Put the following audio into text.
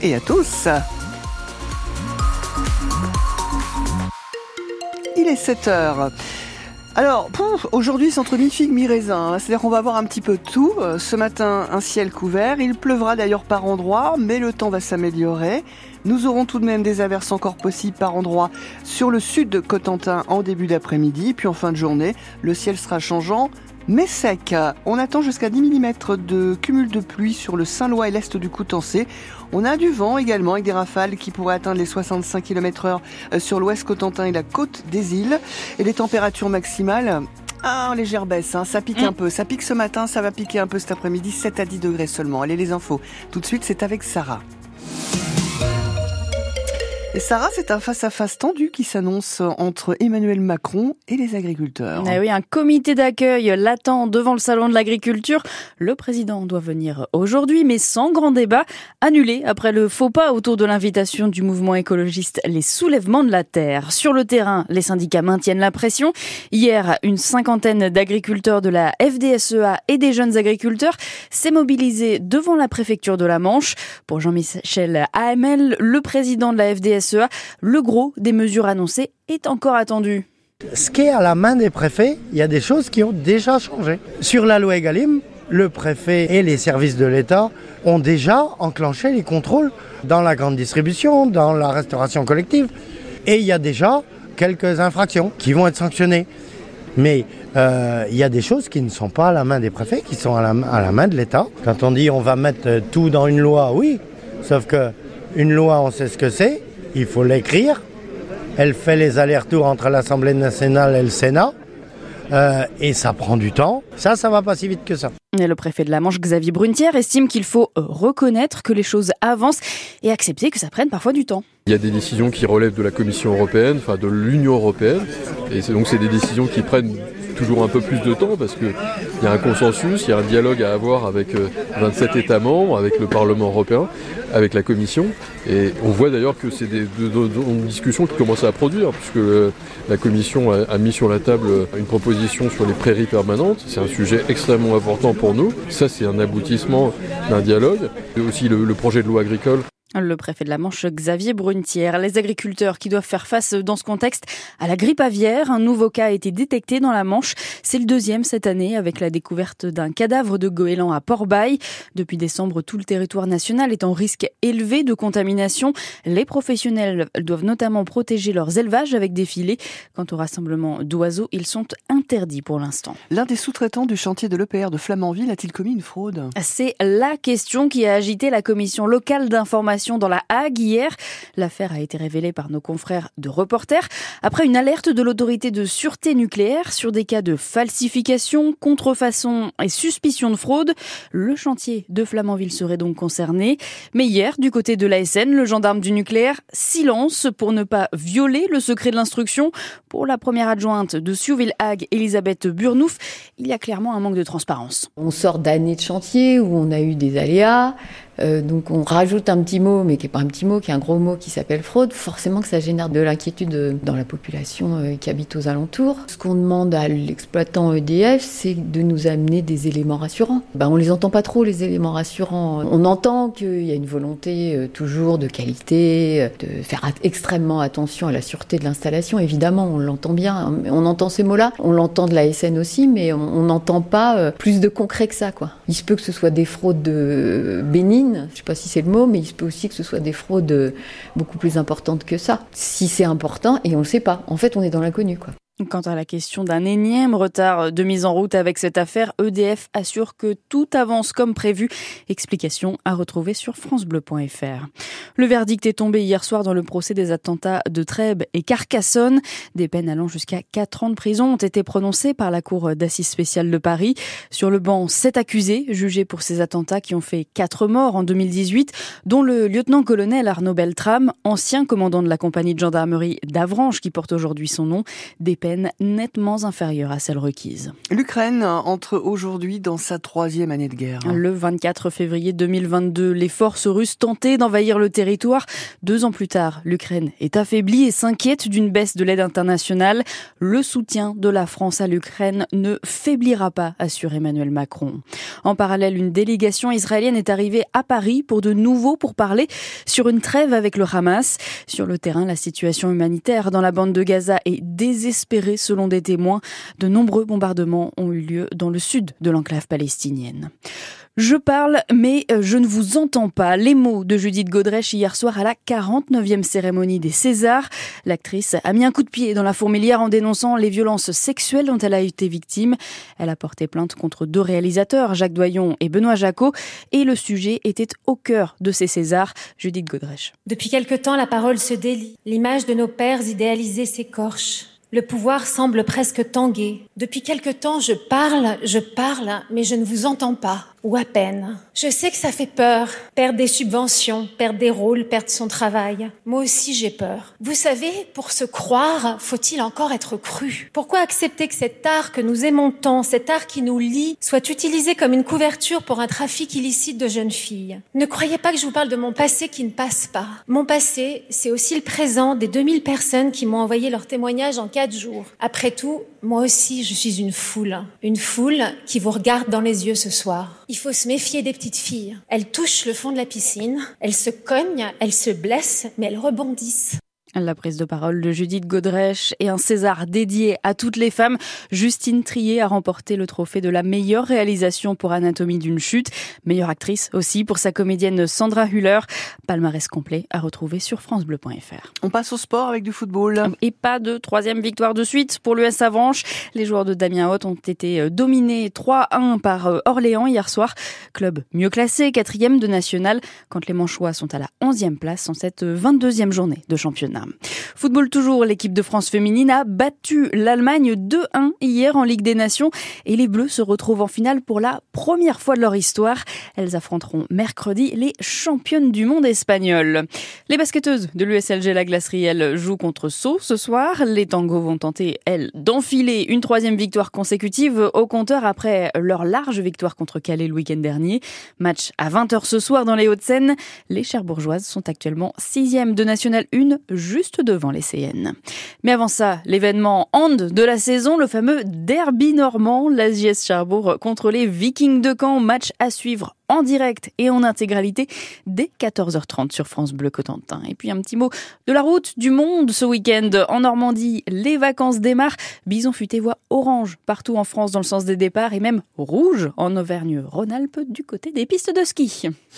et à tous. Il est 7 heures. Alors, aujourd'hui, c'est entre mi-figue, mi-raisin. Hein. C'est-à-dire qu'on va avoir un petit peu tout. Euh, ce matin, un ciel couvert. Il pleuvra d'ailleurs par endroits, mais le temps va s'améliorer. Nous aurons tout de même des averses encore possibles par endroits sur le sud de Cotentin en début d'après-midi. Puis en fin de journée, le ciel sera changeant mais sec. On attend jusqu'à 10 mm de cumul de pluie sur le Saint-Lois et l'est du Coutançais. On a du vent également avec des rafales qui pourraient atteindre les 65 km heure euh, sur l'ouest Cotentin et la côte des îles. Et les températures maximales, ah, légère baisse, hein. ça pique mm. un peu. Ça pique ce matin, ça va piquer un peu cet après-midi, 7 à 10 degrés seulement. Allez, les infos. Tout de suite, c'est avec Sarah. Sarah, c'est un face-à-face tendu qui s'annonce entre Emmanuel Macron et les agriculteurs. Eh oui, un comité d'accueil l'attend devant le salon de l'agriculture. Le président doit venir aujourd'hui, mais sans grand débat, annulé après le faux pas autour de l'invitation du mouvement écologiste Les Soulèvements de la Terre. Sur le terrain, les syndicats maintiennent la pression. Hier, une cinquantaine d'agriculteurs de la FDSEA et des jeunes agriculteurs s'est mobilisé devant la préfecture de la Manche. Pour Jean-Michel AML, le président de la FDSEA E le gros des mesures annoncées est encore attendu. Ce qui est à la main des préfets, il y a des choses qui ont déjà changé. Sur la loi Egalim, le préfet et les services de l'État ont déjà enclenché les contrôles dans la grande distribution, dans la restauration collective. Et il y a déjà quelques infractions qui vont être sanctionnées. Mais euh, il y a des choses qui ne sont pas à la main des préfets, qui sont à la, main de l'État. Quand on dit on va mettre tout dans une loi, oui, sauf que une loi, on sait ce que c'est, il faut l'écrire. Elle fait les allers-retours entre l'Assemblée nationale et le Sénat. Euh, et ça prend du temps. Ça, ça va pas si vite que ça. Et le préfet de la Manche, Xavier Brunetière, estime qu'il faut reconnaître que les choses avancent et accepter que ça prenne parfois du temps. Il y a des décisions qui relèvent de la Commission européenne, enfin de l'Union européenne, et donc c'est des décisions qui prennent toujours un peu plus de temps parce qu'il y a un consensus, il y a un dialogue à avoir avec 27 euh, États membres, avec le Parlement européen, avec la Commission. Et on voit d'ailleurs que c'est des, discussions qui commencent à produire, puisque la Commission a, mis sur la table une proposition sur les prairies permanentes. C'est un sujet extrêmement important pour nous. Ça, c'est un aboutissement d'un dialogue. Et aussi le projet de loi agricole le préfet de la Manche, Xavier Brunetière. Les agriculteurs qui doivent faire face dans ce contexte à la grippe aviaire. Un nouveau cas a été détecté dans la Manche. C'est le deuxième cette année avec la découverte d'un cadavre de goéland à Port-Bail. Depuis décembre, tout le territoire national est en risque élevé de contamination. Les professionnels doivent notamment protéger leurs élevages avec des filets. Quant au rassemblement d'oiseaux, ils sont interdits pour l'instant. L'un des sous-traitants du chantier de l'EPR de Flamanville a-t-il commis une fraude? C'est la question qui a agité la commission locale d'information dans la Hague hier. L'affaire a été révélée par nos confrères de reporters après une alerte de l'autorité de sûreté nucléaire sur des cas de falsification, contrefaçon et suspicion de fraude. Le chantier de Flamanville serait donc concerné. Mais hier, du côté de l'ASN, le gendarme du nucléaire, silence pour ne pas violer le secret de l'instruction. Pour la première adjointe de Siouville-Hague, Elisabeth Burnouf, il y a clairement un manque de transparence. On sort d'années de chantier où on a eu des aléas, euh, donc on rajoute un petit mot, mais qui n'est pas un petit mot, qui est un gros mot qui s'appelle fraude, forcément que ça génère de l'inquiétude dans la population euh, qui habite aux alentours. Ce qu'on demande à l'exploitant EDF, c'est de nous amener des éléments rassurants. Ben, on les entend pas trop, les éléments rassurants. On entend qu'il y a une volonté euh, toujours de qualité, de faire extrêmement attention à la sûreté de l'installation, évidemment, on l'entend bien. On entend ces mots-là, on l'entend de la SN aussi, mais on n'entend pas plus de concret que ça. Quoi. Il se peut que ce soit des fraudes bénignes, je ne sais pas si c'est le mot, mais il se peut aussi que ce soit des fraudes beaucoup plus importantes que ça. Si c'est important, et on ne le sait pas. En fait, on est dans l'inconnu, quoi. Quant à la question d'un énième retard de mise en route avec cette affaire, EDF assure que tout avance comme prévu. Explication à retrouver sur francebleu.fr. Le verdict est tombé hier soir dans le procès des attentats de Trèbes et Carcassonne. Des peines allant jusqu'à 4 ans de prison ont été prononcées par la Cour d'assises spéciale de Paris. Sur le banc, sept accusés jugés pour ces attentats qui ont fait 4 morts en 2018, dont le lieutenant-colonel Arnaud Beltrame, ancien commandant de la compagnie de gendarmerie d'Avranches qui porte aujourd'hui son nom. Des peines nettement inférieure à celle requise. L'Ukraine entre aujourd'hui dans sa troisième année de guerre. Le 24 février 2022, les forces russes tentaient d'envahir le territoire. Deux ans plus tard, l'Ukraine est affaiblie et s'inquiète d'une baisse de l'aide internationale. Le soutien de la France à l'Ukraine ne faiblira pas, assure Emmanuel Macron. En parallèle, une délégation israélienne est arrivée à Paris pour de nouveaux pourparlers sur une trêve avec le Hamas. Sur le terrain, la situation humanitaire dans la bande de Gaza est désespérée selon des témoins. De nombreux bombardements ont eu lieu dans le sud de l'enclave palestinienne. Je parle, mais euh, je ne vous entends pas. Les mots de Judith Godrèche hier soir à la 49e cérémonie des Césars. L'actrice a mis un coup de pied dans la fourmilière en dénonçant les violences sexuelles dont elle a été victime. Elle a porté plainte contre deux réalisateurs, Jacques Doyon et Benoît Jacot, et le sujet était au cœur de ces Césars. Judith Godrèche. Depuis quelque temps, la parole se délie. L'image de nos pères idéalisés s'écorche. Le pouvoir semble presque tanguer. Depuis quelque temps, je parle, je parle, mais je ne vous entends pas ou à peine. Je sais que ça fait peur, perdre des subventions, perdre des rôles, perdre son travail. Moi aussi j'ai peur. Vous savez, pour se croire, faut-il encore être cru? Pourquoi accepter que cet art que nous aimons tant, cet art qui nous lie, soit utilisé comme une couverture pour un trafic illicite de jeunes filles? Ne croyez pas que je vous parle de mon passé qui ne passe pas. Mon passé, c'est aussi le présent des 2000 personnes qui m'ont envoyé leur témoignage en quatre jours. Après tout, moi aussi je suis une foule. Une foule qui vous regarde dans les yeux ce soir. Il faut se méfier des petites filles. Elles touchent le fond de la piscine, elles se cognent, elles se blessent, mais elles rebondissent. La prise de parole de Judith Godrèche et un César dédié à toutes les femmes. Justine Trier a remporté le trophée de la meilleure réalisation pour Anatomie d'une chute. Meilleure actrice aussi pour sa comédienne Sandra Hüller. Palmarès complet à retrouver sur francebleu.fr. On passe au sport avec du football. Et pas de troisième victoire de suite pour l'US Avanche. Les joueurs de Damien Haute ont été euh, dominés 3-1 par euh, Orléans hier soir. Club mieux classé, quatrième de national, quand les Manchois sont à la 11e place en cette 22e journée de championnat. Football toujours, l'équipe de France féminine a battu l'Allemagne 2-1 hier en Ligue des Nations et les Bleus se retrouvent en finale pour la première fois de leur histoire. Elles affronteront mercredi les championnes du monde espagnoles. Les basketteuses de l'USLG La Glacerie, elles jouent contre Sceaux ce soir. Les tangos vont tenter, elles, d'enfiler une troisième victoire consécutive au compteur après leur large victoire contre Calais le week-end dernier. Match à 20h ce soir dans les Hauts-de-Seine. Les Cherbourgeoises sont actuellement sixième de National 1 juste devant les CN. Mais avant ça, l'événement hand de la saison, le fameux derby normand, l'AGS Cherbourg contre les Vikings de Caen, match à suivre en direct et en intégralité dès 14h30 sur France Bleu Cotentin. Et puis un petit mot de la route du monde ce week-end. En Normandie, les vacances démarrent. Bison futé voit orange partout en France dans le sens des départs et même rouge en Auvergne-Rhône-Alpes du côté des pistes de ski.